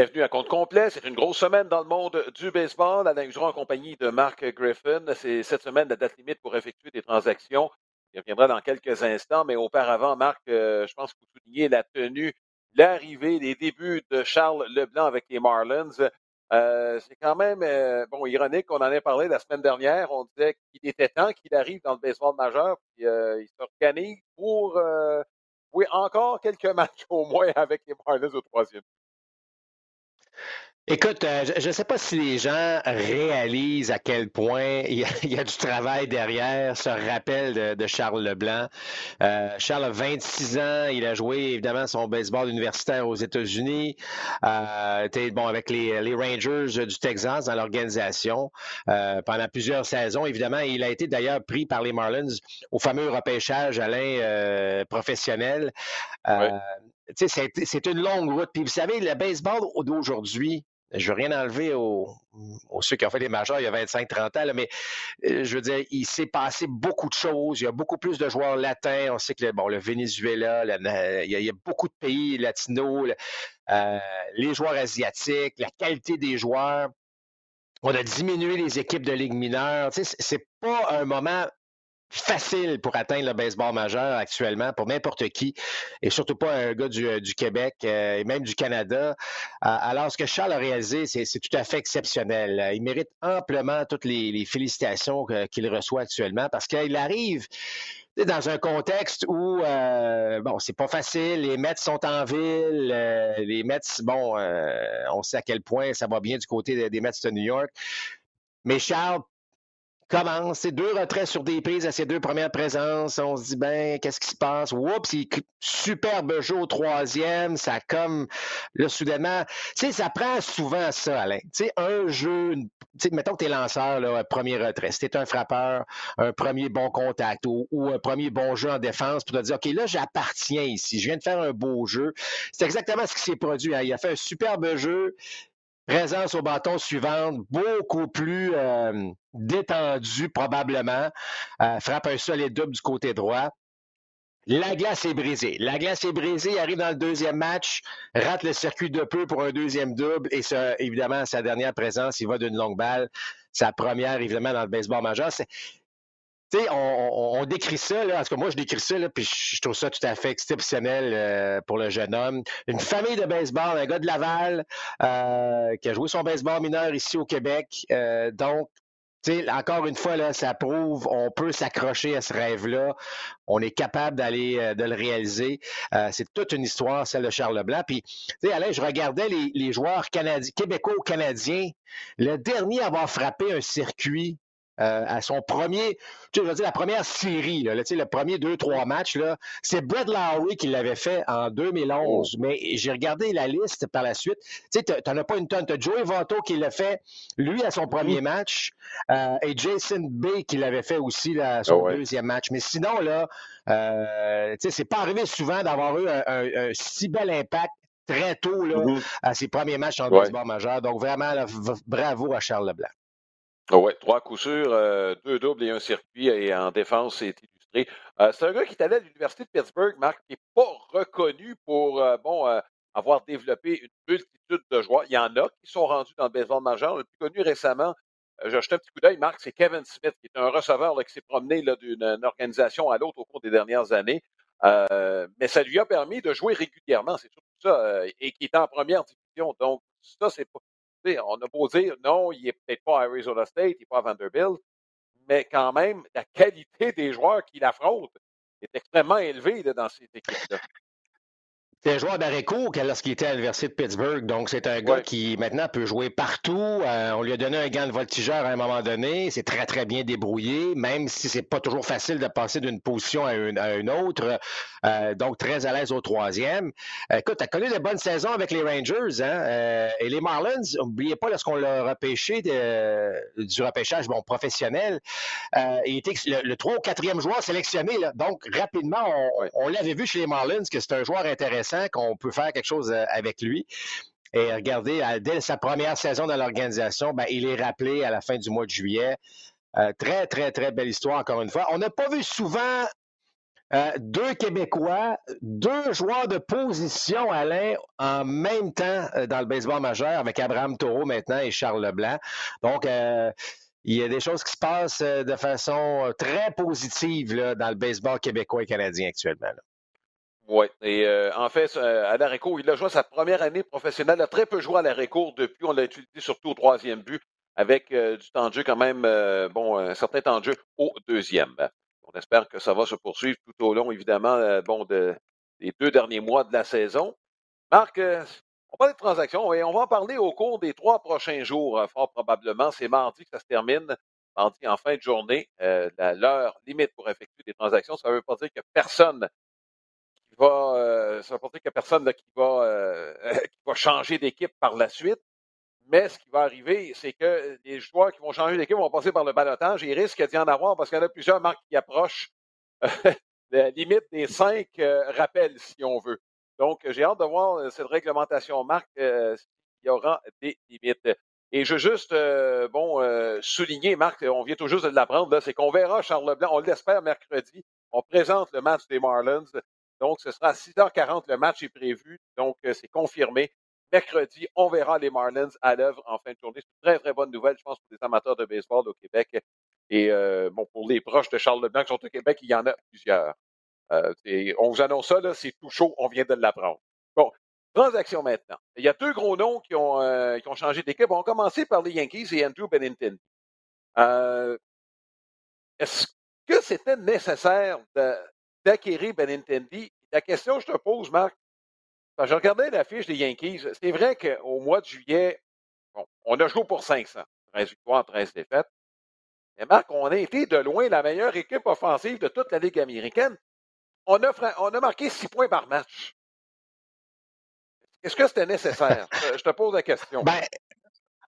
Bienvenue à compte complet. C'est une grosse semaine dans le monde du baseball. Alain Huseron en compagnie de Marc Griffin. C'est cette semaine la date limite pour effectuer des transactions. Il reviendra dans quelques instants, mais auparavant, Marc, euh, je pense que vous soulignez la tenue, l'arrivée, les débuts de Charles Leblanc avec les Marlins. Euh, c'est quand même euh, bon ironique. On en a parlé la semaine dernière. On disait qu'il était temps qu'il arrive dans le baseball majeur, puis il s'organise pour jouer encore quelques matchs au moins avec les Marlins au troisième. Écoute, euh, je ne sais pas si les gens réalisent à quel point il y a, du travail derrière, ce rappel de, Charles Leblanc. Euh, Charles a 26 ans, il a joué évidemment son baseball universitaire aux États-Unis, euh, bon avec les, Rangers du Texas dans l'organisation pendant plusieurs saisons. Évidemment, il a été d'ailleurs pris par les Marlins au fameux repêchage Alain professionnel. C'est une longue route. Puis vous savez, le baseball d'aujourd'hui, je veux rien enlever aux, ceux qui ont fait les majeurs il y a 25-30 ans, mais euh, je veux dire, il s'est passé beaucoup de choses. Il y a beaucoup plus de joueurs latins. On sait que bon, le Venezuela, il, y a, beaucoup de pays latinos, euh, les joueurs asiatiques, la qualité des joueurs. On a diminué les équipes de Ligue mineure. Tu sais, c'est pas un moment facile pour atteindre le baseball majeur actuellement pour n'importe qui, et surtout pas un gars du, euh, Québec euh, et même du Canada. Euh, alors, ce que Charles a réalisé, c'est tout à fait exceptionnel. Il mérite amplement toutes les, félicitations qu'il reçoit actuellement parce qu'il arrive dans un contexte où, bon, c'est pas facile, les Mets sont en ville, les Mets, bon, on sait à quel point ça va bien du côté des Mets de New York. Mais Charles commence, c'est deux retraits sur des prises à ses deux premières présences. On se dit, ben, qu'est-ce qui se passe? Oups, superbe jeu au troisième. Ça comme, là, soudainement, tu sais, ça prend souvent ça, Alain. Tu sais, un jeu, tu sais, mettons que t'es lanceur, là, premier retrait. Si t'es un frappeur, un premier bon contact ou, un premier bon jeu en défense pour te dire, OK, là, j'appartiens ici. Je viens de faire un beau jeu. C'est exactement ce qui s'est produit. Hein. Il a fait un superbe jeu présence au bâton suivante, beaucoup plus euh, détendue probablement. Euh, frappe un solide double du côté droit. La glace est brisée. La glace est brisée, il arrive dans le deuxième match, rate le circuit de peu pour un deuxième double et évidemment, sa dernière présence, il va d'une longue balle. Sa première, évidemment, dans le baseball majeur. On, décrit ça, là, que moi, je décris ça, là, puis je trouve ça tout à fait exceptionnel euh, pour le jeune homme. Une famille de baseball, un gars de Laval, euh, qui a joué son baseball mineur ici au Québec. Euh, donc, tu sais, encore une fois, là, ça prouve, on peut s'accrocher à ce rêve-là. On est capable d'aller de le réaliser. c'est toute une histoire, celle de Charles Leblanc. Puis, tu je regardais les, les joueurs canadiens, québécois-canadiens. Le dernier à avoir frappé un circuit euh, à son premier, tu sais, je veux dire, la première série, là, tu sais, le premier deux, trois matchs, là, c'est Brett Lowry qui l'avait fait en 2011. Mais j'ai regardé la liste par la suite. Tu sais, t'en as pas une tonne. T'as Joey Votto qui l'a fait, lui, à son premier match, euh, et Jason Bay qui l'avait fait aussi à son ah deuxième match. Mais sinon, là, euh, tu sais, c'est pas arrivé souvent d'avoir eu un, si bel impact très tôt là, mm-hmm. à ses premiers matchs en baseball majeur. Donc, vraiment, bravo à Charles Leblanc. Ah oui, trois coups sûrs, euh, deux doubles et un circuit, et en défense, c'est illustré. Euh, c'est un gars qui est allé à l'Université de Pittsburgh, Marc, qui n'est pas reconnu pour euh, bon, avoir développé une multitude de joueurs. Il y en a qui sont rendus dans le baseball majeur. Le plus connu récemment, j'ai acheté un petit coup d'œil, Marc, c'est Kevin Smith, qui est un receveur qui s'est promené d'une organisation à l'autre au cours des dernières années. mais ça lui a permis de jouer régulièrement, c'est tout ça, et qui est en première division. Donc, ça, c'est pas on a beau dire, non, il n'est peut-être pas à Arizona State, il n'est pas à Vanderbilt, mais quand même, la qualité des joueurs qu'il affronte est extrêmement élevée dans cette équipe-là. C'est un joueur d'arrêt court lorsqu'il était à l'Université de Pittsburgh. Donc, c'est un gars qui maintenant peut jouer partout. Euh, on lui a donné un gant de voltigeur à un moment donné. C'est très, très bien débrouillé, même si c'est pas toujours facile de passer d'une position à une, autre. Euh, donc, très à l'aise au troisième. écoute, tu as connu de bonnes saisons avec les Rangers. Hein? Euh, et les Marlins, n'oubliez pas, lorsqu'on l'a repêché du repêchage bon, professionnel, il était le, le 3 ou 4e joueur sélectionné. Là. Donc, rapidement, on, on l'avait vu chez les Marlins que c'est un joueur intéressant qu'on peut faire quelque chose euh, avec lui. Et regardez, dès sa première saison dans l'organisation, ben, il est rappelé à la fin du mois de juillet. Euh, très, très, très belle histoire, encore une fois. On n'a pas vu souvent Euh, deux Québécois, deux joueurs de position, Alain, en même temps dans le baseball majeur avec Abraham Taureau maintenant et Charles Leblanc. Donc, il y a des choses qui se passent de façon très positive dans le baseball québécois et canadien actuellement. Oui, et en fait, à l'Aréco, il a joué sa première année professionnelle. Il a très peu joué à l'Aréco depuis. On l'a utilisé surtout au troisième but avec du temps de jeu quand même, bon, un certain temps de jeu au deuxième. On espère que ça va se poursuivre tout au long, évidemment, euh, bon, de, des deux derniers mois de la saison. Marc, euh, on parle de transactions et on va en parler au cours des trois prochains jours, euh, fort probablement. C'est mardi que ça se termine, mardi en fin de journée. L'heure limite pour effectuer des transactions, ça ne veut pas dire que personne ça veut pas dire que personne qui va, qui va changer d'équipe par la suite. Mais ce qui va arriver, c'est que les joueurs qui vont changer d'équipe vont passer par le balotage. Il risque d'y en avoir parce qu'il y en a plusieurs marques qui approchent la limite des cinq euh, rappels, si on veut. Donc, j'ai hâte de voir euh, cette réglementation marque euh, s'il y aura des limites. Et je veux juste, bon, souligner, Marc, on vient tout juste de l'apprendre, c'est qu'on verra Charles Leblanc, on l'espère mercredi. On présente le match des Marlins. Donc, ce sera à 6h40, le match est prévu. Donc, c'est confirmé mercredi, on verra les Marlins à l'œuvre en fin de journée. C'est une très, très bonne nouvelle, je pense, pour les amateurs de baseball au Québec. Et euh, bon, pour les proches de Charles Leblanc qui sont au Québec, il y en a plusieurs. Euh, on vous annonce ça, c'est tout chaud, on vient de l'apprendre. Bon, transaction maintenant. Il y a deux gros noms qui ont, euh, qui ont changé d'équipe. On va commencer par les Yankees et Andrew Benintendi. Est-ce que c'était nécessaire d'acquérir Benintendi? La question que je te pose, Marc, je regardais l'affiche des Yankees. C'est vrai qu'au mois de juillet, on a joué pour 500. 13 victoires, 13 défaites. Mais Marc, on a été de loin la meilleure équipe offensive de toute la Ligue américaine. On a, on a marqué 6 points par match. Est-ce que c'était nécessaire? je te pose la question. Ben,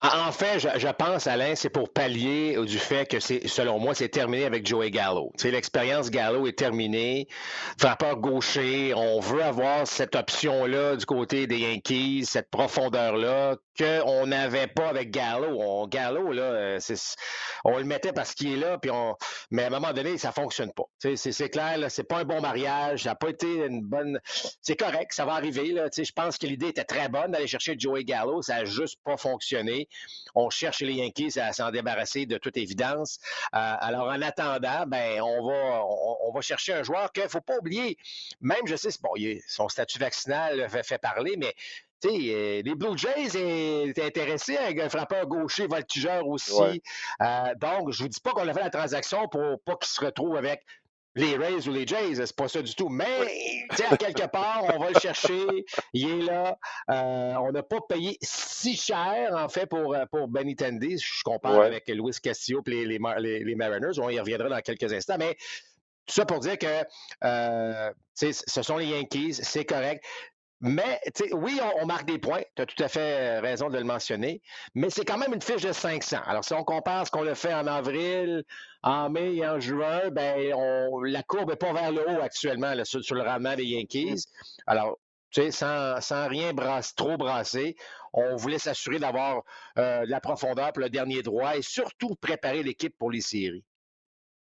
en fait, je, pense, Alain, c'est pour pallier du fait que c'est, selon moi, c'est terminé avec Joey Gallo. L'expérience Gallo est terminée. Frappeur gaucher, on veut avoir cette option-là du côté des Yankees, cette profondeur-là qu'on n'avait pas avec Gallo. On, Gallo, là, euh, on le mettait parce qu'il est là, puis on, mais à un moment donné, ça fonctionne pas. C'est, clair, là, c'est pas un bon mariage, ça n'a pas été une bonne. C'est correct, ça va arriver. Je pense que l'idée était très bonne d'aller chercher Joey Gallo, ça n'a juste pas fonctionné. On cherche les Yankees à s'en débarrasser de toute évidence. Euh, alors, en attendant, ben, on va, on, va chercher un joueur qu'il ne faut pas oublier. Même, je sais, bon, son statut vaccinal fait, fait parler, mais euh, les Blue Jays étaient intéressés avec un frappeur gaucher voltigeur aussi. Euh, donc, je ne vous dis pas qu'on a fait la transaction pour pas qu'il se retrouve avec les Rays ou les Jays, c'est pas ça du tout. Mais, à quelque part, on va le chercher. Il est là. Euh, on n'a pas payé si cher, en fait, pour, euh, pour Benny Tandy. Je compare avec Louis Castillo et les, les, Mariners. On y reviendra dans quelques instants. Mais tout ça pour dire que euh, ce sont les Yankees, c'est correct. Mais, oui, on, marque des points. Tu as tout à fait raison de le mentionner. Mais c'est quand même une fiche de 500. Alors, si on compare ce qu'on a fait en avril, en mai et en juin, ben, la courbe n'est pas vers le haut actuellement sur, le rendement des Yankees. Alors, tu sais, sans, sans, rien brasse, trop brasser, on voulait s'assurer d'avoir euh, de la profondeur pour le dernier droit et surtout préparer l'équipe pour les séries.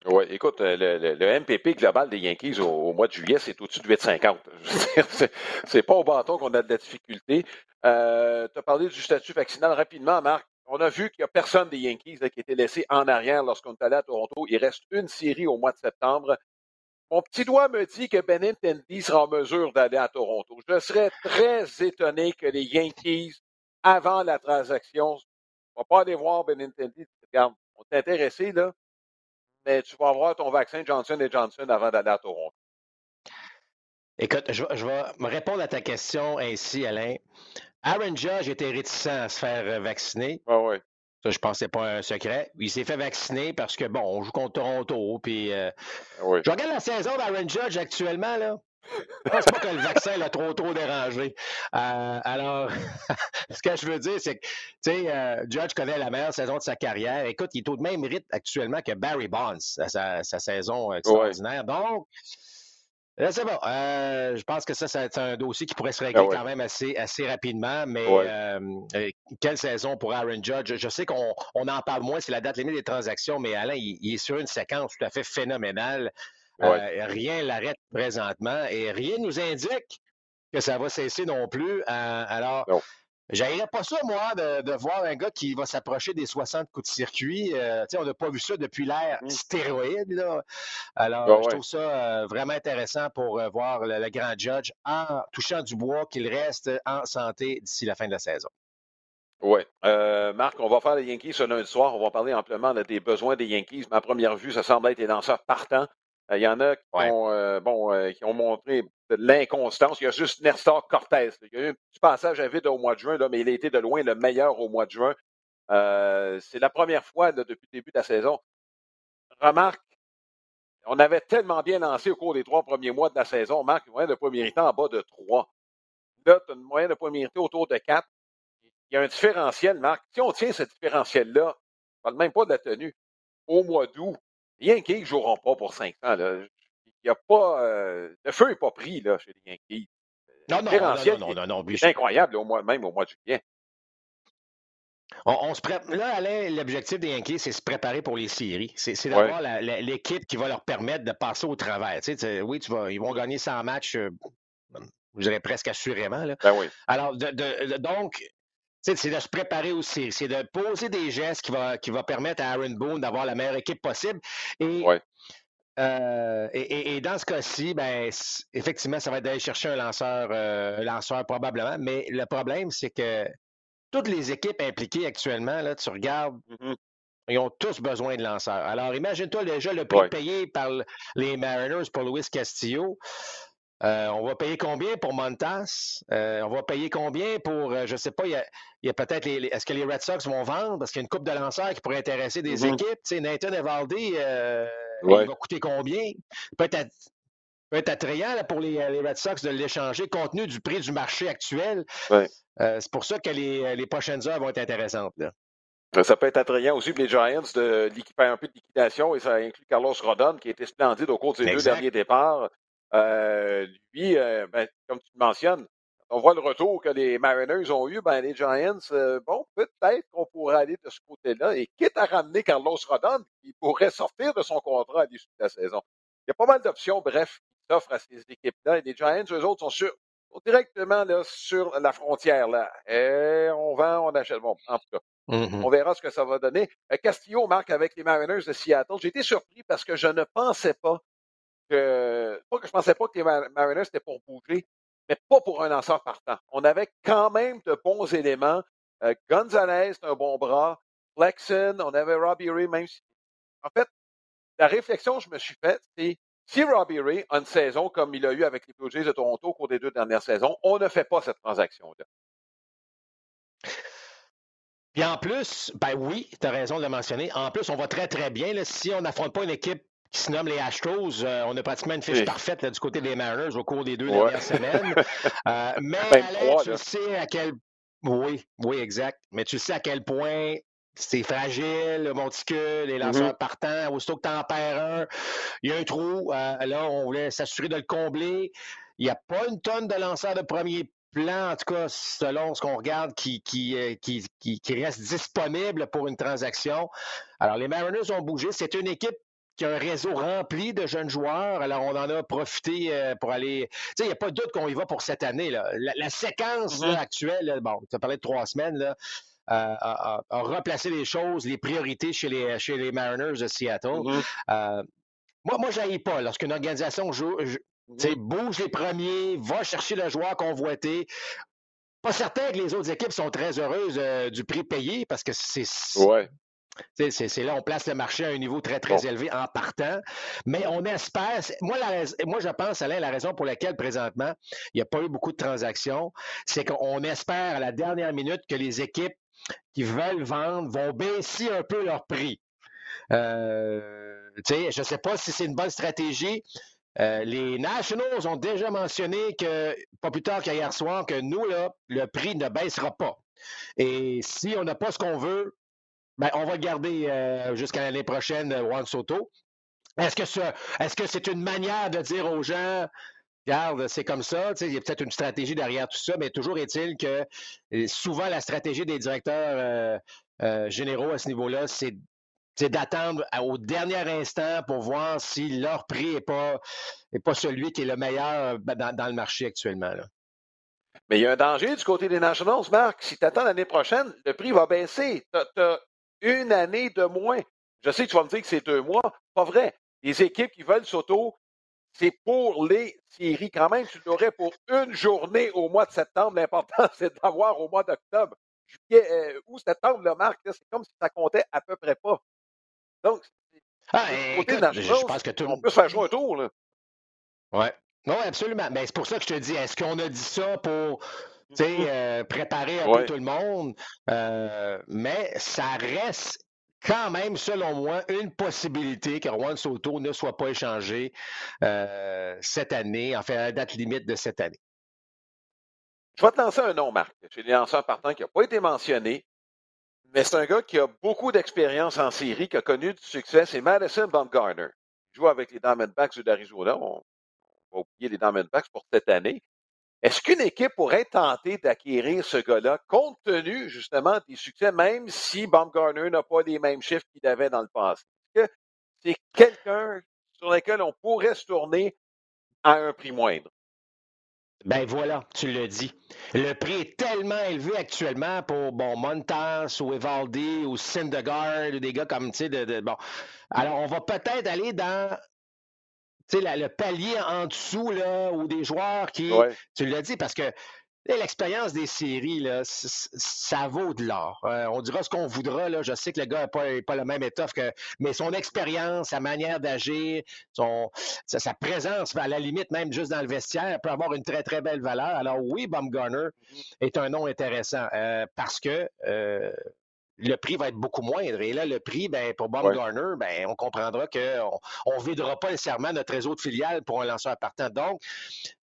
Oui, écoute, euh, le, MPP global des Yankees au, mois de juillet, c'est au-dessus de 8,50. c'est pas au bâton qu'on a de la difficulté. Euh, tu as parlé du statut vaccinal rapidement, Marc. On a vu qu'il n'y a personne des Yankees qui a été laissé en arrière lorsqu'on est allé à Toronto. Il reste une série au mois de septembre. Mon petit doigt me dit que Benintendi sera en mesure d'aller à Toronto. Je serais très étonné que les Yankees, avant la transaction, ne vont pas aller voir Benintendi. Regarde, on est intéressé, là mais tu vas avoir ton vaccin Johnson Johnson avant d'aller à Toronto. Écoute, je, vais me répondre à ta question ainsi, Alain. Aaron Judge était réticent à se faire euh, vacciner. Ah oui. Ça, je pense que pas un secret. Il s'est fait vacciner parce que, bon, on joue contre Toronto. Puis, euh, oui. Je regarde la saison d'Aaron Judge actuellement, là. Je pense pas que le vaccin l'a trop, trop dérangé. Euh, alors, ce que je veux dire, c'est que, tu sais, euh, Judge connaît la meilleure saison de sa carrière. Écoute, il est au même rythme actuellement que Barry Bonds à sa, saison extraordinaire. Donc, c'est bon. Euh, je pense que ça, c'est un dossier qui pourrait se régler ah quand même assez, assez rapidement. Mais quelle saison pour Aaron Judge? Je sais qu'on en parle moins, c'est la date limite des transactions, mais Alain, il, est sur une séquence tout à fait phénoménale. Rien l'arrête présentement et rien nous indique que ça va cesser non plus. alors, J'aimerais pas ça, moi, de, voir un gars qui va s'approcher des 60 coups de circuit. Euh, on n'a pas vu ça depuis l'ère mmh. stéroïde. Là. Alors, je trouve ça euh, vraiment intéressant pour euh, voir le, grand judge en touchant du bois qu'il reste en santé d'ici la fin de la saison. Oui. Marc, on va faire les Yankees ce lundi soir. On va parler amplement des besoins des Yankees. Ma première vue, ça semble être des lanceurs partants. Il y en a qui, ont, bon, qui ont montré de l'inconstance. Il y a juste Nestor Cortez. Il y a eu un petit passage à vide au mois de juin, là, mais il a été de loin le meilleur au mois de juin. Euh, c'est la première fois depuis le début de la saison. Remarque, on avait tellement bien lancé au cours des trois premiers mois de la saison. Marc, une moyenne de premier temps en bas de trois. Là, tu as une moyenne de premier temps autour de quatre. Il y a un différentiel, Marc. Si on tient ce différentiel-là, ne parle même pas de la tenue, au mois d'août, rien qu'ils ne joueront pas pour cinq ans. Là il a pas. Euh, le feu n'est pas pris là, chez les Yankees. Non, non, non, non, non, C'est incroyable, au mois, même au mois de juillet. On, se Là, Alain, l'objectif des Yankees, c'est se préparer pour les séries. C'est d'avoir l'équipe qui va leur permettre de passer au travers. Tu sais, oui, tu vas, ils vont gagner 100 matchs, euh, je dirais presque assurément. Là. Ben oui. Alors, de, donc, c'est de se préparer aussi. C'est de poser des gestes qui va, qui va permettre à Aaron Boone d'avoir la meilleure équipe possible. Et euh, et, dans ce cas-ci, ben, effectivement, ça va être d'aller chercher un lanceur, euh, lanceur probablement. Mais le problème, c'est que toutes les équipes impliquées actuellement, là, tu regardes, mm-hmm. ils ont tous besoin de lanceurs. Alors, imagine-toi déjà le prix payé par les Mariners pour Luis Castillo. Euh, on va payer combien pour Montas? on va payer combien pour, je ne sais pas, il y a, peut-être les, est-ce que les Red Sox vont vendre? Parce qu'il y a une coupe de lanceurs qui pourrait intéresser des mm-hmm. équipes. Tu sais, Nathan Evaldi, il va coûter combien? Peut-être peut être attrayant pour les, Red Sox de l'échanger compte tenu du prix du marché actuel. Euh, c'est pour ça que les, prochaines heures vont être intéressantes. Ça peut être attrayant aussi pour les Giants de, faire un peu de liquidation et ça inclut Carlos Rodon qui a été splendide au cours de ses deux derniers départs. Euh, lui, euh, ben, comme tu le mentionnes, on voit le retour que les Mariners ont eu, ben, les Giants, euh, bon, peut-être qu'on pourrait aller de ce côté-là. Et quitte à ramener Carlos Rodon, il pourrait sortir de son contrat à l'issue de la saison. Il y a pas mal d'options, bref, qui s'offrent à ces équipes-là. Et les Giants, eux autres, sont, sur, directement là, sur la frontière. Là. Et on vend, on achète. Bon, en tout cas. Mm-hmm. On verra ce que ça va donner. Castillo marque avec les Mariners de Seattle. J'ai été surpris parce que je ne pensais pas que. Pas que je pensais pas que les Mariners étaient pour bouger mais pas pour un lanceur partant. On avait quand même de bons éléments. Euh, Gonzalez, un bon bras. Flexen, on avait Robbie Ray, même si. En fait, la réflexion que je me suis faite, c'est si Robbie Ray a une saison comme il a eu avec les Blue Jays de Toronto au cours des deux dernières saisons, on ne fait pas cette transaction-là. Puis en plus, ben oui, tu as raison de le mentionner. En plus, on va très, très bien. si on n'affronte pas une équipe qui se nomme les Astros. Euh, on a pratiquement une fiche parfaite du côté des Mariners au cours des deux dernières semaines. Euh, mais tu sais à quel oui, oui, exact. Mais tu sais à quel point c'est fragile, le monticule, les lanceurs mm-hmm. partants. Aussitôt que tu en perds un, il y a un trou. Euh, là, on voulait s'assurer de le combler. Il n'y a pas une tonne de lanceurs de premier plan, en tout cas, selon ce qu'on regarde, qui, qui, qui, qui, reste disponible pour une transaction. Alors, les Mariners ont bougé. C'est une équipe qui a un réseau rempli de jeunes joueurs. Alors, on en a profité euh, pour aller. Tu sais, il n'y a pas de doute qu'on y va pour cette année. Là. La, séquence mm-hmm. actuelle, bon, tu as parlé de trois semaines, là, euh, a, replacé les choses, les priorités chez les, chez les Mariners de Seattle. Mm-hmm. Euh, moi, moi je pas. Lorsqu'une organisation joue, mm-hmm. bouge les premiers, va chercher le joueur convoité. Pas certain que les autres équipes sont très heureuses du prix payé parce que c'est ouais. C'est là, on place le marché à un niveau très, très élevé en partant. Mais on espère. Moi, la, moi, je pense, Alain, la raison pour laquelle présentement, il n'y a pas eu beaucoup de transactions, c'est qu'on espère à la dernière minute que les équipes qui veulent vendre vont baisser un peu leur prix. Euh, je ne sais pas si c'est une bonne stratégie. Euh, les Nationals ont déjà mentionné que, pas plus tard qu'hier soir, que nous, là, le prix ne baissera pas. Et si on n'a pas ce qu'on veut, ben, on va garder euh, jusqu'à l'année prochaine euh, Juan Soto. Est-ce que c'est une manière de dire aux gens Regarde, c'est comme ça, il y a peut-être une stratégie derrière tout ça, mais toujours est-il que euh, souvent la stratégie des directeurs généraux à ce niveau-là, c'est d'attendre au dernier instant pour voir si leur prix n'est pas, est pas celui qui est le meilleur ben, dans, le marché actuellement. Mais il y a un danger du côté des Nationals, Marc. Si tu attends l'année prochaine, le prix va baisser. Une année de moins. Je sais que tu vas me dire que c'est deux mois. Pas vrai. Les équipes qui veulent s'auto, c'est pour les séries. Quand même, tu l'aurais pour une journée au mois de septembre. L'important, c'est d'avoir au mois d'octobre. Juillet euh, ou septembre, le Marc, c'est comme si ça comptait à peu près pas. Donc, ah, côté écoute, je pense que tout... on peut se faire jouer un tour. Là. Ouais. Oui, absolument. Mais c'est pour ça que je te dis, est-ce qu'on a dit ça pour mm-hmm. euh, préparer un peu tout le monde? Euh, mais ça reste quand même, selon moi, une possibilité que Juan Soto ne soit pas échangé euh, cette année, en fait, à la date limite de cette année. Je vais te lancer un nom, Marc. J'ai lancé un partant qui n'a pas été mentionné, mais c'est un gars qui a beaucoup d'expérience en série, qui a connu du succès. C'est Madison Bumgarner. Il joue avec les Diamondbacks d'Arizona. On va oublier les Diamondbacks pour cette année. Est-ce qu'une équipe pourrait tenter d'acquérir ce gars-là, compte tenu justement des succès, même si Baumgartner n'a pas les mêmes chiffres qu'il avait dans le passé? Est-ce que c'est quelqu'un sur lequel on pourrait se tourner à un prix moindre? Ben voilà, tu l'as dit. Le prix est tellement élevé actuellement pour bon Montas ou Evaldi ou Syndergaard ou des gars comme tu sais. Alors on va peut-être aller dans tu sais, le palier en dessous, là, ou des joueurs qui. Tu l'as dit, parce que L'expérience des séries, là, ça vaut de l'or. Euh, on dira ce qu'on voudra. Là. Je sais que le gars n'a pas, pas, le même étoffe que. Mais son expérience, sa manière d'agir, son, sa, présence, à la limite, même juste dans le vestiaire, peut avoir une très, très belle valeur. Alors oui, Baumgartner mm-hmm. est un nom intéressant euh, parce que euh, le prix va être beaucoup moindre. Et là, le prix, ben, pour Baumgartner, ben, on comprendra qu'on ne videra pas nécessairement notre réseau de filiales pour un lanceur partant. Donc,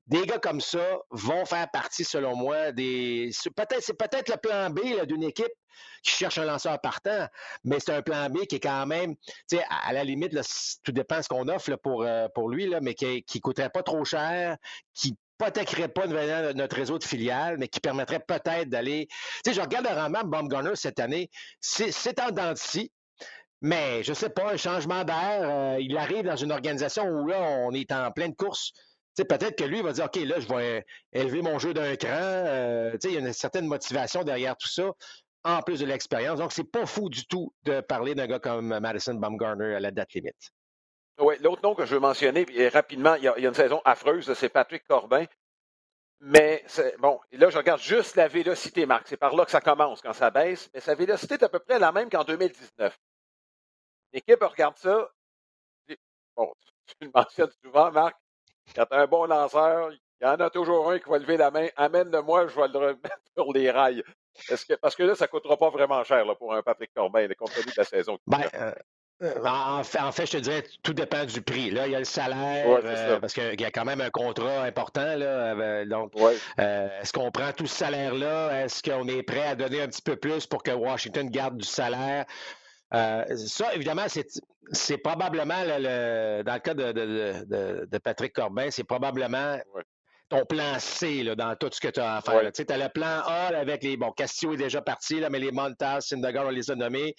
des gars comme ça vont faire partie, selon moi, des. Peut-être, c'est peut-être le plan B d'une équipe qui cherche un lanceur partant, mais c'est un plan B qui est quand même, tu sais, à, la limite, tout dépend de ce qu'on offre pour, euh, pour lui, là, mais qui ne coûterait pas trop cher, qui hypothéquerait pas notre réseau de filiales, mais qui permettrait peut-être d'aller. Tu sais, je regarde le rendement de Baumgartner cette année, c'est en dents mais je sais pas, un changement d'air, euh, il arrive dans une organisation où là, on est en pleine course. Peut-être que lui va dire, OK, là, je vais élever mon jeu d'un cran. Euh, il y a une certaine motivation derrière tout ça, en plus de l'expérience. Donc, c'est pas fou du tout de parler d'un gars comme Madison Baumgartner à la date limite. Oui, l'autre nom que je veux mentionner, rapidement, il y, a, une saison affreuse, c'est Patrick Corbin. Mais bon, là, je regarde juste la vélocité, Marc. C'est par là que ça commence quand ça baisse. Mais sa vélocité est à peu près la même qu'en 2019. L'équipe regarde ça. Bon, tu le mentionnes souvent, Marc. Quand tu as un bon lanceur, il y en a toujours un qui va lever la main. Amène-le-moi, je vais le remettre sur les rails. Que, parce que là, ça ne coûtera pas vraiment cher pour un Patrick Corbin, compte tenu de la saison. Ben, euh, euh, en fait, en fait, je te dirais, tout dépend du prix. Là, il y a le salaire, euh, parce qu'il y a quand même un contrat important. Là, euh, donc, est-ce qu'on prend tout ce salaire-là? Est-ce qu'on est prêt à donner un petit peu plus pour que Washington garde du salaire? ça, évidemment, c'est probablement, le, dans le cas de, de, de Patrick Corbin, c'est probablement ton plan C là, dans tout ce que tu as à faire. Tu as le plan A avec les. Bon, Castillo est déjà parti, là, mais les Montas, Syndergaard, on les a nommés.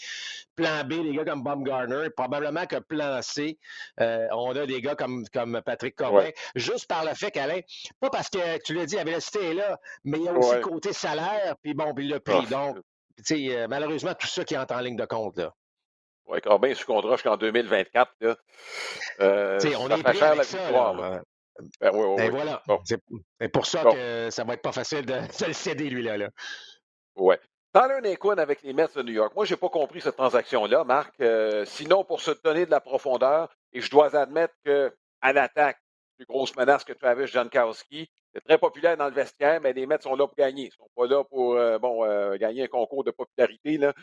Plan B, les gars comme Baumgartner. Probablement que plan C, euh, on a des gars comme, comme Patrick Corbin. Juste par le fait qu'Alain, pas parce que tu l'as dit, la vélocité est là, mais il y a aussi le côté salaire, puis bon, puis le prix. Ah, Donc, tu sais, euh, malheureusement, tout ça qui entre en ligne de compte. là. Oui, Corbin sous contrat jusqu'en 2024. Là. Euh, on est fait cher la victoire. Ben, ben voilà. C'est pour ça que ça va être pas facile de, le céder, lui-là. Là. Ouais. Tyler Naquin avec les Mets de New York. Moi, je n'ai pas compris cette transaction-là, Marc. Euh, sinon, pour se donner de la profondeur, et je dois admettre qu'à l'attaque, plus grosse menace que Travis Jankowski, c'est très populaire dans le vestiaire, mais les Mets sont là pour gagner. Ils ne sont pas là pour euh, bon, euh, gagner un concours de popularité. Là.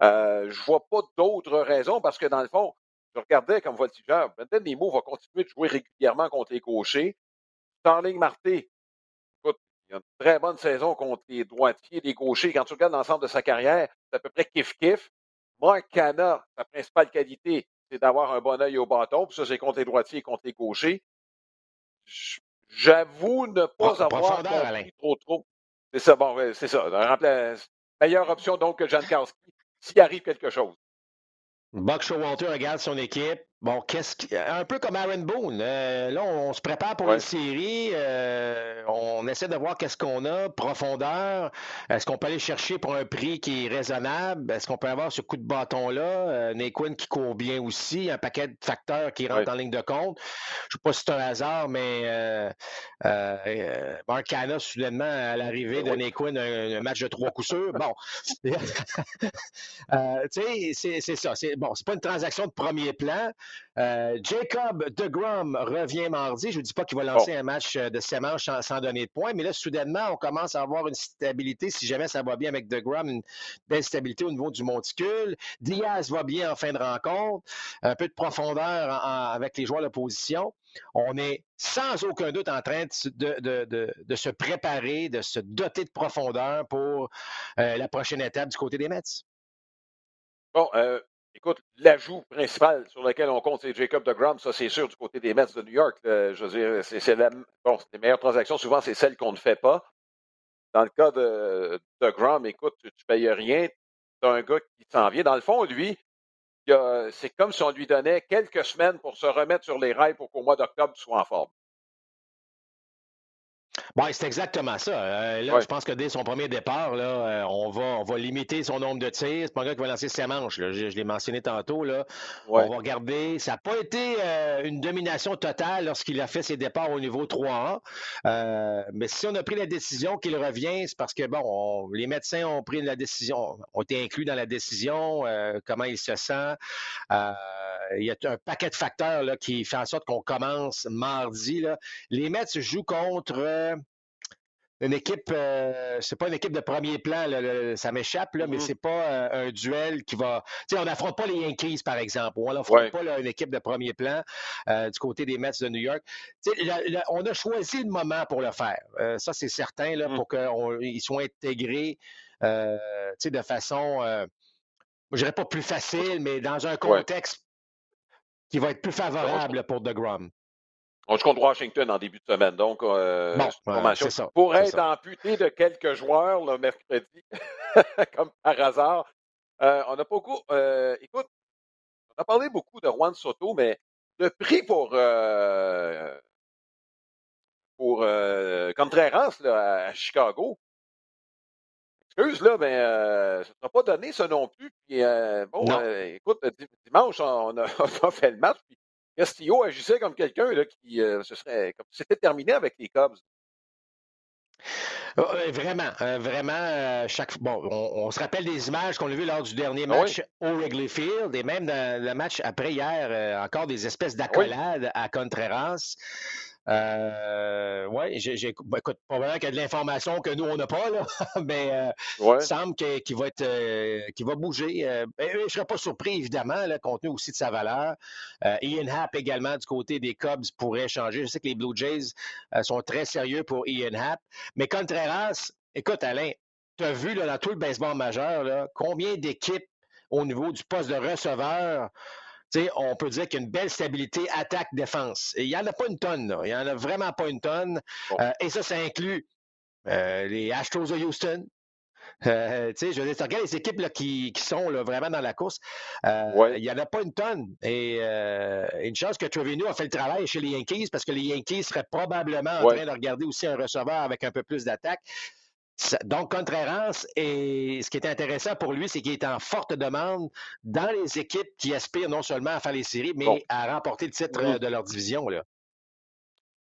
je ne vois pas d'autres raisons parce que, dans le fond, je regardais comme voltigeur, Brendan Nemo va continuer de jouer régulièrement contre les gauchers. Starling Marté, écoute, il a une très bonne saison contre les droitiers et les gauchers. Quand tu regardes l'ensemble de sa carrière, c'est à peu près kiff-kiff. Mark Cana, sa principale qualité, c'est d'avoir un bon œil au bâton. Puis ça, c'est contre les droitiers et contre les gauchers. J'avoue ne pas avoir compris trop trop. C'est ça, bon, c'est ça. Meilleure option donc que Jankowski, s'il arrive quelque chose. Buck Showalter regarde son équipe. Bon, qu'est-ce qui... un peu comme Aaron Boone. Euh, là, on, se prépare pour une série. Euh, on essaie de voir qu'est-ce qu'on a, profondeur. Est-ce qu'on peut aller chercher pour un prix qui est raisonnable? Est-ce qu'on peut avoir ce coup de bâton-là? Euh, Naquin qui court bien aussi, un paquet de facteurs qui rentrent en ligne de compte? Je ne sais pas si c'est un hasard, mais euh, euh, Marcana, soudainement, à l'arrivée de Naquin, un, match de trois coups sûrs. Bon, tu sais, c'est ça. Bon, c'est pas une transaction de premier plan. Euh, Jacob DeGrom revient mardi. Je ne dis pas qu'il va lancer un match euh, de sémanche sans, sans, donner de points, mais là, soudainement, on commence à avoir une stabilité. Si jamais ça va bien avec DeGrom, une belle stabilité au niveau du monticule. Diaz va bien en fin de rencontre. Un peu de profondeur avec les joueurs d'opposition. On est sans aucun doute en train de, se préparer, de se doter de profondeur pour euh, la prochaine étape du côté des Mets. Bon, Écoute, l'ajout principal sur lequel on compte, c'est Jacob de Grom. Ça, c'est sûr, du côté des Mets de New York. je veux dire, c'est la, bon, les meilleures transactions, souvent, c'est celles qu'on ne fait pas. Dans le cas de, de Grom, écoute, tu ne payes rien. Tu as un gars qui s'en vient. Dans le fond, lui, c'est comme si on lui donnait quelques semaines pour se remettre sur les rails pour qu'au mois d'octobre, tu sois en forme. Oui, c'est exactement ça. Euh, là, je pense que dès son premier départ, là, euh, on, va, on va limiter son nombre de tirs. C'est pas un gars qui va lancer ses manches. Là. Je, l'ai mentionné tantôt. Là. On va regarder. Ça n'a pas été euh, une domination totale lorsqu'il a fait ses départs au niveau 3A. mais si on a pris la décision qu'il revient, c'est parce que, bon, les médecins ont pris la décision, ont été inclus dans la décision, comment il se sent. Il y a un paquet de facteurs là, qui fait en sorte qu'on commence mardi. Là. Les Mets jouent contre une équipe, euh, c'est pas une équipe de premier plan, ça m'échappe, là, mais mm-hmm. c'est pas euh, un duel qui va. Tu sais, on n'affronte pas les Yankees, par exemple, on n'affronte pas une équipe de premier plan euh, du côté des Mets de New York. On a choisi le moment pour le faire. ça, c'est certain, là, mm. pour qu'ils soient intégrés de façon, je dirais pas plus facile, mais dans un contexte qui va être plus favorable pour The Grum. On joue contre Washington en début de semaine, donc euh, formation ça, pourrait être amputé de quelques joueurs le mercredi, comme par hasard. Euh, on pas beaucoup. Euh, écoute, on a parlé beaucoup de Juan Soto, mais le prix pour pour Contreras là, à Chicago, excuse là, mais euh, ça ne pas donné ça non plus. Puis, bon, écoute, dimanche, on a, on a, fait le match. Puis Castillo agissait comme quelqu'un qui euh, se serait comme c'était terminé avec les Cubs. Vraiment, euh, vraiment, euh, chaque bon, on, se rappelle des images qu'on a vues lors du dernier ah match au Wrigley Field et même dans le match après hier, encore des espèces ah d'accolades à Contreras. Euh, oui, j'ai, ben, écoute, probablement qu'il y a de l'information que nous, on n'a pas, là, mais euh, il semble qu'il va, être, euh, va bouger. Ben, je ne serais pas surpris, évidemment, là, compte tenu aussi de sa valeur. Ian Happ également, du côté des Cubs, pourrait changer. Je sais que les Blue Jays sont très sérieux pour Ian Happ. Mais Contreras, écoute, Alain, tu as vu là, dans tout le baseball majeur là, combien d'équipes au niveau du poste de receveur on peut dire qu'il y a une belle stabilité attaque-défense. Il n'y en a pas une tonne, Il n'y en a vraiment pas une tonne. Euh, et ça, ça inclut euh, les Astros de Houston. Euh, je veux dire, tu regardes les équipes là, qui, sont là, vraiment dans la course. Il n'y en a pas une tonne. Et une chance que Trevino a fait le travail chez les Yankees parce que les Yankees seraient probablement en train de regarder aussi un receveur avec un peu plus d'attaque. Donc, Contreras, et ce qui est intéressant pour lui, c'est qu'il est en forte demande dans les équipes qui aspirent non seulement à faire les séries, mais à remporter le titre mmh. de leur division. Là.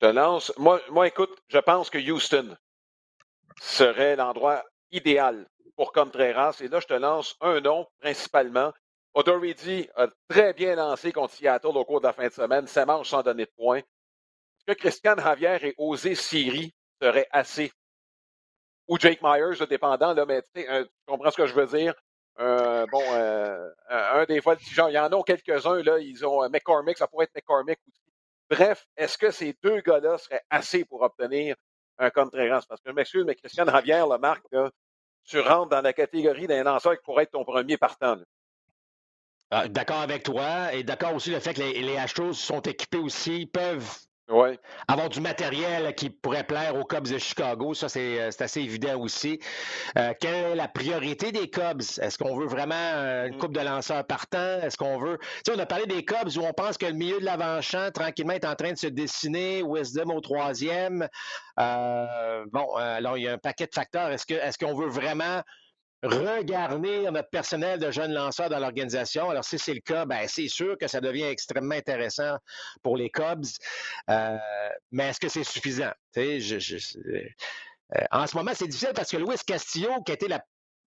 Je lance. Moi, moi, écoute, je pense que Houston serait l'endroit idéal pour Contreras. Et là, je te lance un nom principalement. O'Doherty a très bien lancé contre Seattle au cours de la fin de semaine. Ça mange sans donner de points. Est-ce que Christian Javier et osé Siri serait assez ou Jake Myers, dépendant, mais tu comprends ce que je veux dire? Euh, bon, euh, un des fois, il y en a quelques-uns, là, ils ont euh, McCormick, ça pourrait être McCormick aussi. Bref, est-ce que ces deux gars-là seraient assez pour obtenir un Contreras? Parce que je m'excuse, mais Christian la marque, là, tu rentres dans la catégorie d'un lanceur qui pourrait être ton premier partant. Ah, d'accord avec toi et d'accord aussi le fait que les, les Astros sont équipés aussi, peuvent Avoir du matériel qui pourrait plaire aux Cubs de Chicago, ça c'est euh, assez évident aussi. Euh, quelle est la priorité des Cubs? Est-ce qu'on veut vraiment euh, une mm. coupe de lanceurs partant? Est-ce qu'on veut. Tu sais, on a parlé des Cubs où on pense que le milieu de l'avant-champ, tranquillement, est en train de se dessiner. Wisdom au troisième. bon, alors il y a un paquet de facteurs. Est-ce qu'on est qu'on veut vraiment regarder notre personnel de jeunes lanceurs dans l'organisation. Alors, si c'est le cas, ben, c'est sûr que ça devient extrêmement intéressant pour les Cubs. Euh, mais est-ce que c'est suffisant? Euh, en ce moment, c'est difficile parce que Luis Castillo, qui a été la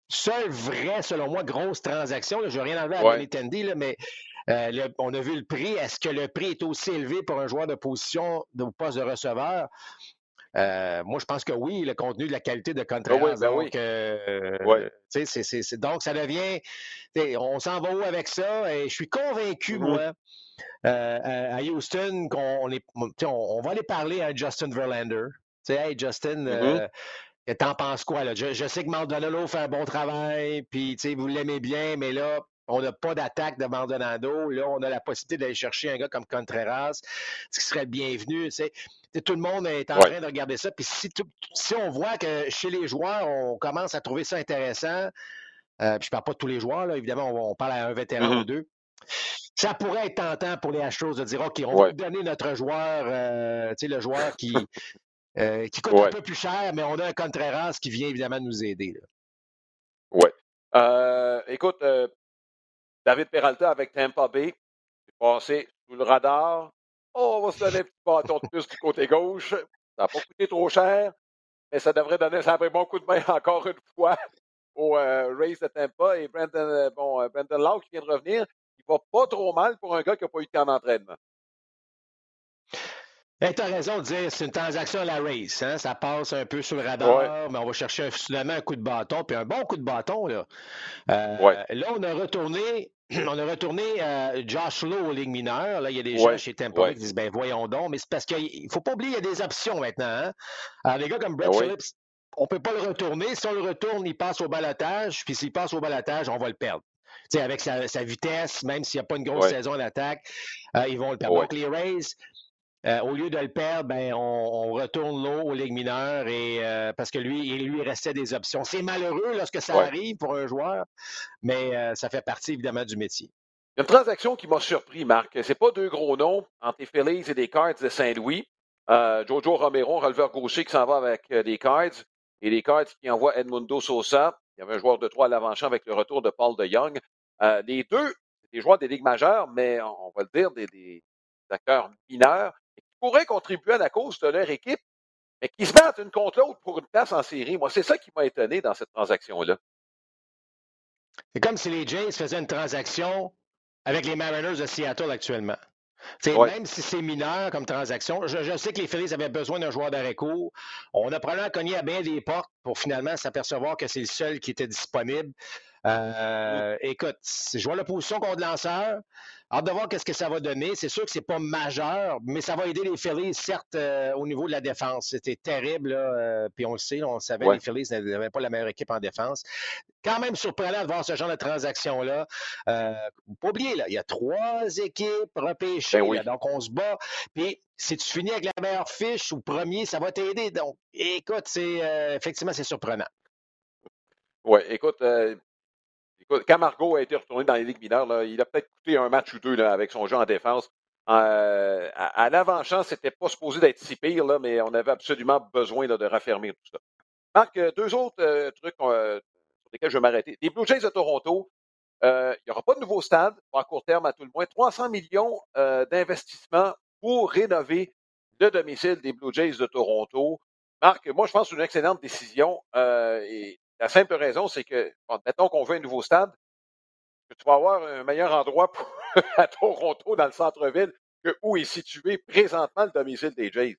seule vraie, selon moi, grosse transaction, je ne veux rien enlever à ouais. mais euh, on a vu le prix. Est-ce que le prix est aussi élevé pour un joueur de position de poste de receveur? Euh, moi, je pense que oui, le contenu de la qualité de Contreras. Ben donc, euh, donc, ça devient. On s'en va où avec ça? Et je suis convaincu, moi, euh, à Houston, qu'on est, on, va aller parler à Justin Verlander. hey, Justin, mm-hmm. t'en penses quoi? Là? Je, sais que Maldonado fait un bon travail, puis vous l'aimez bien, mais là, on n'a pas d'attaque de Maldonado. Là, on a la possibilité d'aller chercher un gars comme Contreras, ce qui serait le bienvenu. Tout le monde est en train de regarder ça. Puis si, si, on voit que chez les joueurs, on commence à trouver ça intéressant, euh, puis je ne parle pas de tous les joueurs, là, évidemment, on, parle à un vétéran mm-hmm. ou deux. Ça pourrait être tentant pour les Astros de dire OK, on va donner notre joueur, euh, le joueur qui, euh, qui coûte un peu plus cher, mais on a un Contreras qui vient évidemment nous aider. Oui. écoute, David Peralta avec Tampa Bay, est passé sous le radar. Oh, on va se donner un petit bâton de plus du côté gauche. Ça n'a pas coûté trop cher, mais ça devrait donner un bon coup de main encore une fois au euh, Race de Tampa. Et Brandon, euh, bon, euh, Brandon Lau qui vient de revenir, il va pas trop mal pour un gars qui n'a pas eu de temps d'entraînement. Ben, tu as raison de dire c'est une transaction à la race. Hein? Ça passe un peu sur le radar, mais on va chercher finalement un coup de bâton, puis un bon coup de bâton. Là, là on a retourné on a retourné euh, Josh Lowe aux ligues mineures. Là, il y a des gens chez Tempo qui disent ben voyons donc, mais c'est parce qu'il ne faut pas oublier, il y a des options maintenant. Hein? Alors, les gars comme Brett ben Phillips, on ne peut pas le retourner. Si on le retourne, il passe au balotage, puis s'il passe au balotage, on va le perdre. avec sa, vitesse, même s'il n'y a pas une grosse saison d'attaque, euh, ils vont le perdre. Donc, les Rays, euh, au lieu de le perdre, ben, on, retourne l'eau aux ligues mineures et, euh, parce que lui, il lui restait des options. C'est malheureux lorsque ça arrive pour un joueur, mais euh, ça fait partie évidemment du métier. Il y a une transaction qui m'a surpris, Marc. C'est pas deux gros noms entre les Phillies et les Cards de Saint-Louis. Jojo Romero, releveur gaucher, qui s'en va avec les Cards. Et les Cards qui envoient Edmundo Sosa. Il y avait un joueur de trois à l'avant-champ avec le retour de Paul de Young. les deux, des joueurs des ligues majeures, mais on va le dire, des, des acteurs mineurs pourraient contribuer à la cause de leur équipe, mais qui se battent une contre l'autre pour une place en série. Moi, c'est ça qui m'a étonné dans cette transaction-là. C'est comme si les Jays faisaient une transaction avec les Mariners de Seattle actuellement. Même si c'est mineur comme transaction, je, sais que les Phillies avaient besoin d'un joueur d'arrêt court. On a probablement cogné à bien des portes pour finalement s'apercevoir que c'est le seul qui était disponible. Euh, écoute, je vois la position contre lanceur. Hâte de voir qu'est-ce que ça va donner. C'est sûr que c'est pas majeur, mais ça va aider les Phillies, certes, euh, au niveau de la défense. C'était terrible, euh, puis on le sait, on savait que les Phillies n'avaient pas la meilleure équipe en défense. Quand même surprenant de voir ce genre de transaction-là. Euh, pas oublier, là, il y a trois équipes repêchées, ben donc on se bat. Puis si tu finis avec la meilleure fiche ou premier, ça va t'aider. Donc, écoute, c'est effectivement, c'est surprenant. Oui, écoute, quand Margot a été retourné dans les ligues mineures, il a peut-être coûté un match ou deux avec son jeu en défense. Euh, à, l'avant-champ, c'était pas supposé d'être si pire, là, mais on avait absolument besoin de raffermir tout ça. Marc, euh, deux autres euh, trucs sur lesquels je vais m'arrêter. Les Blue Jays de Toronto, il n'y aura pas de nouveau stade, à court terme à tout le moins. 300 millions d'investissements pour rénover le domicile des Blue Jays de Toronto. Marc, moi, je pense que c'est une excellente décision. et la simple raison, c'est que, mettons qu'on veut un nouveau stade, tu vas avoir un meilleur endroit à Toronto, dans le centre-ville, que où est situé présentement le domicile des Jays.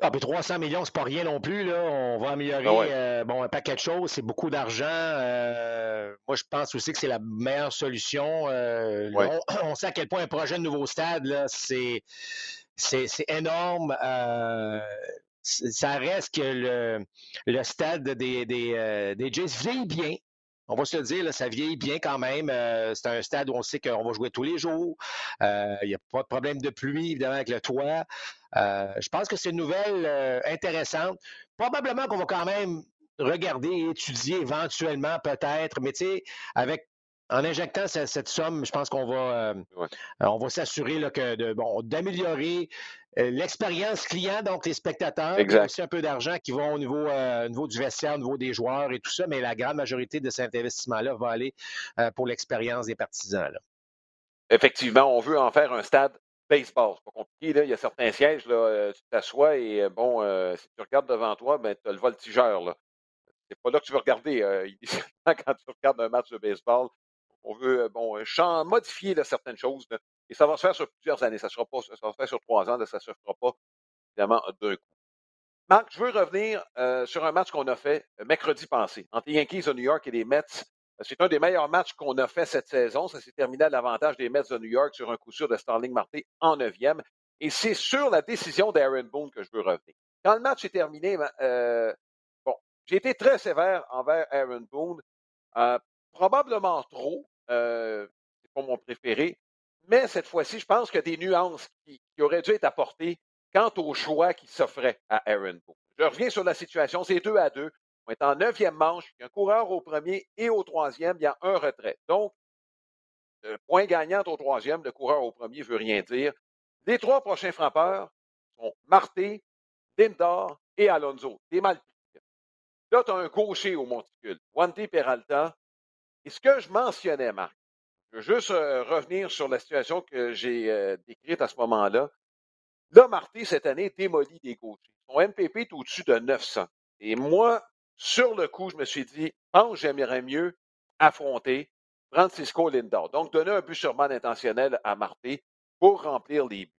Ah, puis 300 millions, c'est pas rien non plus. Là. On va améliorer ah euh, bon, un paquet de choses. C'est beaucoup d'argent. Euh, moi, je pense aussi que c'est la meilleure solution. Euh, on, sait à quel point un projet de nouveau stade, c'est, c'est, énorme ça reste que le, stade des, des, euh, des Jays vieillit bien. On va se le dire, ça vieillit bien quand même. Euh, c'est un stade où on sait qu'on va jouer tous les jours. Euh, il n'y a pas de problème de pluie, évidemment, avec le toit. je pense que c'est une nouvelle intéressante. Probablement qu'on va quand même regarder étudier éventuellement, peut-être, mais tu sais, avec en injectant cette, somme, je pense qu'on va, on va s'assurer que de, bon, d'améliorer euh, l'expérience client, donc les spectateurs, il y a aussi un peu d'argent qui va au niveau, euh, niveau, du vestiaire, au niveau des joueurs et tout ça, mais la grande majorité de cet investissement-là va aller euh, pour l'expérience des partisans. Effectivement, on veut en faire un stade baseball. C'est pas compliqué, là. Il y a certains sièges, là, tu t'assois et bon, si tu regardes devant toi, ben, tu as le voltigeur. Là. C'est pas là que tu veux regarder. quand tu regardes un match de baseball, on veut bon, modifier certaines choses. Et ça va se faire sur plusieurs années. Ça, sera pas, ça va se faire sur trois ans. ça ne se fera pas, évidemment, d'un coup. Marc, je veux revenir euh, sur un match qu'on a fait euh, mercredi passé entre les Yankees de New York et les Mets. Euh, c'est un des meilleurs matchs qu'on a fait cette saison. Ça s'est terminé à l'avantage des Mets de New York sur un coup sûr de Starling Marté en neuvième. Et c'est sur la décision d'Aaron Boone que je veux revenir. Quand le match est terminé, ben, bon, j'ai été très sévère envers Aaron Boone. Probablement trop. c'est pas mon préféré. Mais cette fois-ci, je pense qu'il y a des nuances qui, auraient dû être apportées quant au choix qui s'offrait à Aaron Boone. Je reviens sur la situation. C'est deux à deux. On est en neuvième manche. Il y a un coureur au premier et au troisième. Il y a un retrait. Donc, le point gagnant au troisième, le coureur au premier ne veut rien dire. Les trois prochains frappeurs sont Marté, Lindor et Alonso. Des mal Là, tu as un gaucher au monticule, Wandy Peralta. Et ce que je mentionnais, Marc, je veux juste revenir sur la situation que j'ai décrite à ce moment-là. Là, Marty, cette année, démolit des gauchers. Son MPP est au-dessus de 900. Et moi, sur le coup, je me suis dit, pense j'aimerais mieux affronter Francisco Lindor. Donc, donner un but sûrement intentionnel à Marty pour remplir les buts.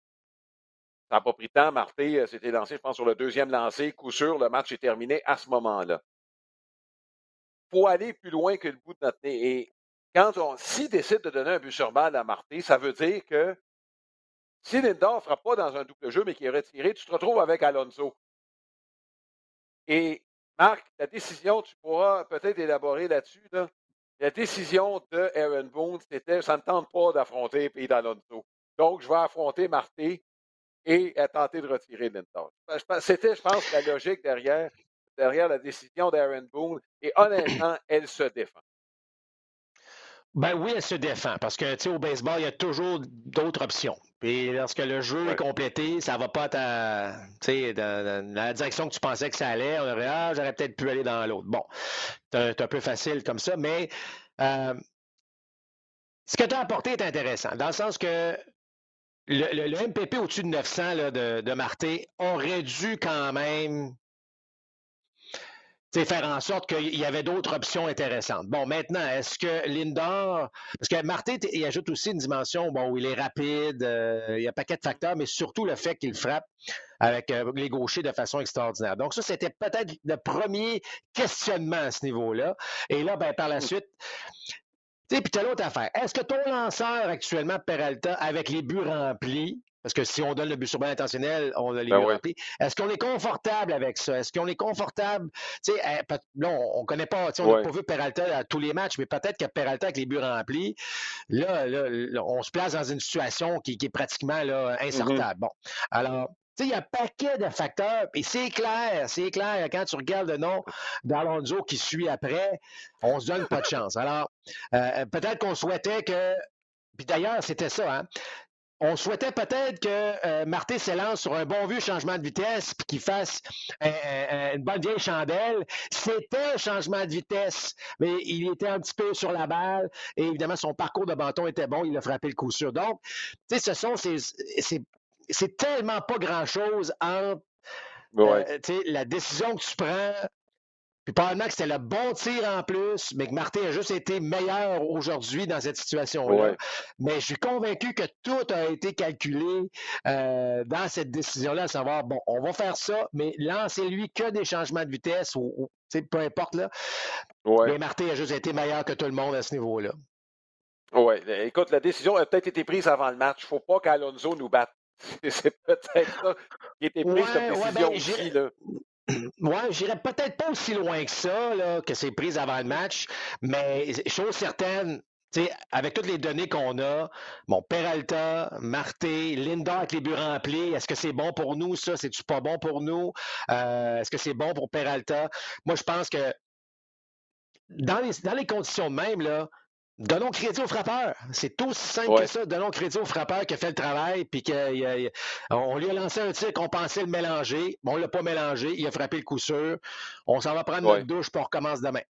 Ça n'a pas pris de temps. Marty euh, s'était lancé, je pense, sur le deuxième lancé. Coup sûr, le match est terminé à ce moment-là. Faut aller plus loin que le bout de notre nez. Et quand on, s'il décide de donner un but sur balle à Marté, ça veut dire que si Lindor ne frappe pas dans un double jeu, mais qu'il est retiré, tu te retrouves avec Alonso. Et Marc, la décision, tu pourras peut-être élaborer là-dessus, la décision de Aaron Boone, c'était ça ne tente pas d'affronter Pete Alonso. Donc, je vais affronter Marté et tenter de retirer Lindor. C'était, je pense, la logique derrière, derrière la décision d'Aaron Boone. Et honnêtement, elle se défend. Ben oui, elle se défend parce que, tu sais, au baseball, il y a toujours d'autres options. Puis lorsque le jeu est complété, ça va pas dans, dans, la direction que tu pensais que ça allait. On aurait, ah, j'aurais peut-être pu aller dans l'autre. Bon, c'est un, peu facile comme ça, mais euh, ce que tu as apporté est intéressant, dans le sens que le, MPP au-dessus de 900 de, de Marté aurait dû quand même faire en sorte qu'il y avait d'autres options intéressantes. Bon, maintenant, est-ce que Lindor, parce que Martin, il ajoute aussi une dimension, bon, où il est rapide, euh, il y a un paquet de facteurs, mais surtout le fait qu'il frappe avec euh, les gauchers de façon extraordinaire. Donc ça, c'était peut-être le premier questionnement à ce niveau-là. Et là, ben, par la suite, tu sais, puis tu as l'autre affaire. Est-ce que ton lanceur actuellement, Peralta, avec les buts remplis, parce que si on donne le but sur balle intentionnel, on a les ben Est-ce qu'on est confortable avec ça? Est-ce qu'on est confortable? Tu sais, eh, là, on ne connaît pas, on n'a pas vu Peralta à tous les matchs, mais peut-être que Peralta avec les buts remplis, là, là, on se place dans une situation qui, est pratiquement là, mm-hmm. insortable. Bon. Alors, tu sais, il y a un paquet de facteurs, et c'est clair, c'est clair, quand tu regardes le nom d'Alonso qui suit après, on se donne pas de chance. Alors, euh, peut-être qu'on souhaitait que puis d'ailleurs, c'était ça. Hein? On souhaitait peut-être que euh, Marté s'élance sur un bon vieux changement de vitesse puis qu'il fasse euh, euh, une bonne vieille chandelle. C'était un changement de vitesse, mais il était un petit peu sur la balle et évidemment son parcours de bâton était bon, il a frappé le coup sûr. Donc, tu sais, ce sont c'est tellement pas grand-chose entre la décision que tu prends puis probablement que c'était le bon tir en plus, mais que Martin a juste été meilleur aujourd'hui dans cette situation-là. Mais je suis convaincu que tout a été calculé euh, dans cette décision-là, à savoir, bon, on va faire ça, mais lancez-lui que des changements de vitesse ou, peu importe là. Mais Martin a juste été meilleur que tout le monde à ce niveau-là. Oui, écoute, la décision a peut-être été prise avant le match. Il ne faut pas qu'Alonso nous batte. C'est peut-être ça qui a été prise comme décision ben, aussi. Là. Ouais, j'irais peut-être pas aussi loin que ça, là, que c'est prise avant le match, mais chose certaine, avec toutes les données qu'on a, bon, Peralta, Marté, Linda avec les buts remplis, est-ce que c'est bon pour nous, ça? C'est-tu pas bon pour nous? Euh, est-ce que c'est bon pour Peralta? Moi, je pense que dans les, dans les conditions de même, là, Donnons crédit au frappeur. C'est aussi simple que ça. Donnons crédit au frappeur qui a fait le travail, puis qu'on lui a lancé un tir qu'on pensait le mélanger. Bon, on ne l'a pas mélangé. Il a frappé le coup sûr. On s'en va prendre notre douche pour recommencer demain.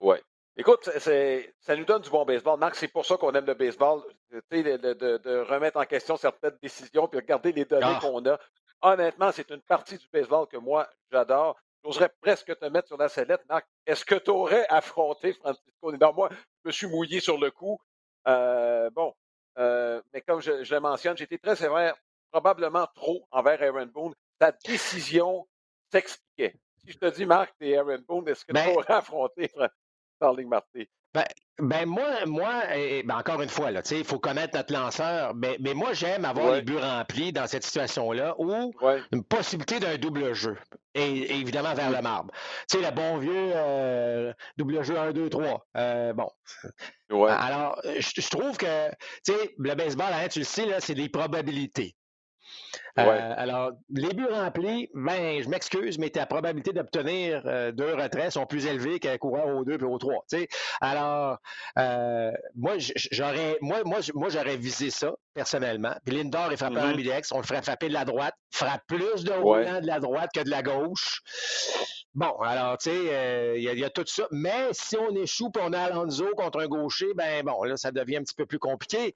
Oui. Écoute, ça nous donne du bon baseball. Marc, c'est pour ça qu'on aime le baseball. De, de, de, remettre en question certaines décisions, puis regarder les données ah. qu'on a. Honnêtement, c'est une partie du baseball que moi, j'adore. J'oserais presque te mettre sur la sellette, Marc. Est-ce que tu aurais affronté Francisco Lindor? Moi, je me suis mouillé sur le coup. Euh, bon, euh, mais comme je, le mentionne, j'ai été très sévère, probablement trop envers Aaron Boone. Ta décision s'expliquait. Si je te dis, Marc, t'es Aaron Boone, est-ce que tu ben aurais affronté Starling Marty? Ben, ben, moi, moi ben encore une fois, il faut connaître notre lanceur, mais, mais moi, j'aime avoir les buts remplis dans cette situation-là ou une possibilité d'un double jeu, et, évidemment vers le marbre. Tu sais, le bon vieux euh, double jeu 1, 2, 3. bon. Alors, je, trouve que, tu sais, le baseball, hein, tu le sais, c'est des probabilités. Euh, alors, les buts remplis, ben, je m'excuse, mais ta probabilité d'obtenir euh, deux retraits sont plus élevées qu'un coureur au 2 et au 3. Alors, euh, moi, j'aurais moi, moi, moi, j'aurais visé ça, personnellement. Puis Lindor est frappé en mm-hmm. on le ferait frapper de la droite, frappe plus de roulants de la droite que de la gauche. Bon, alors, tu sais, il y, a tout ça. Mais si on échoue et on a Alonso contre un gaucher, ben bon, là, ça devient un petit peu plus compliqué.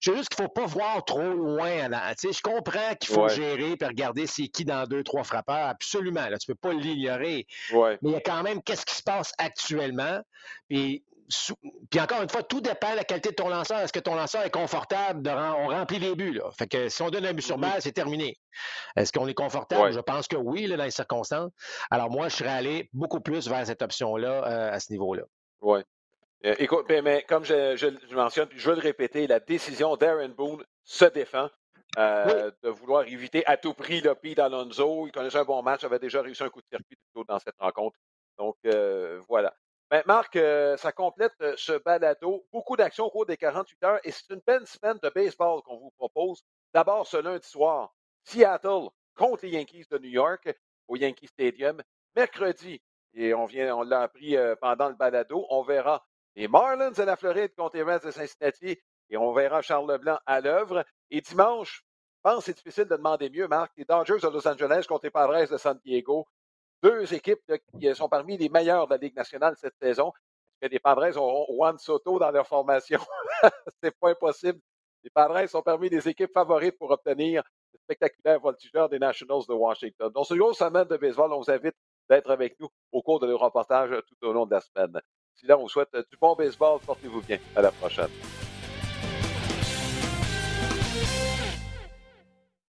C'est juste qu'il ne faut pas voir trop loin. je comprends qu'il faut gérer et regarder c'est qui dans deux, trois frappeurs. Absolument. Là, tu ne peux pas l'ignorer. Mais il y a quand même qu'est-ce qui se passe actuellement. Puis, puis encore une fois, tout dépend de la qualité de ton lanceur. Est-ce que ton lanceur est confortable? De on remplit les buts. Là. Fait que si on donne un but sur mm-hmm. balle, c'est terminé. Est-ce qu'on est confortable? Je pense que oui, là, dans les circonstances. Alors moi, je serais allé beaucoup plus vers cette option-là euh, à ce niveau-là. Oui. Euh, écoute, ben, mais comme je, je, mentionne, puis je veux le répéter, la décision d'Aaron Boone se défend. Euh, de vouloir éviter à tout prix le Pete Alonso. Il connaissait un bon match, avait déjà réussi un coup de circuit plutôt dans cette rencontre. Donc, euh, voilà. Ben, Marc, ça complète ce balado. Beaucoup d'actions au cours des 48 heures et c'est une belle semaine de baseball qu'on vous propose. D'abord, ce lundi soir, Seattle contre les Yankees de New York au Yankee Stadium. Mercredi, et on vient, on l'a appris pendant le balado, on verra les Marlins de la Floride contre les Reds de Cincinnati. Et on verra Charles Leblanc à l'œuvre. Et dimanche, je pense que c'est difficile de demander mieux, Marc. Les Dodgers de Los Angeles contre les Padres de San Diego. Deux équipes qui sont parmi les meilleures de la Ligue nationale cette saison. que les Padres ont Juan Soto dans leur formation. c'est pas impossible. Les Padres sont parmi les équipes favorites pour obtenir le spectaculaire voltigeur des Nationals de Washington. Donc, ce grosse semaine de baseball, on vous invite d'être avec nous au cours de nos reportages tout au long de la semaine. Sinon, on vous souhaite du bon baseball. Portez-vous bien. À la prochaine.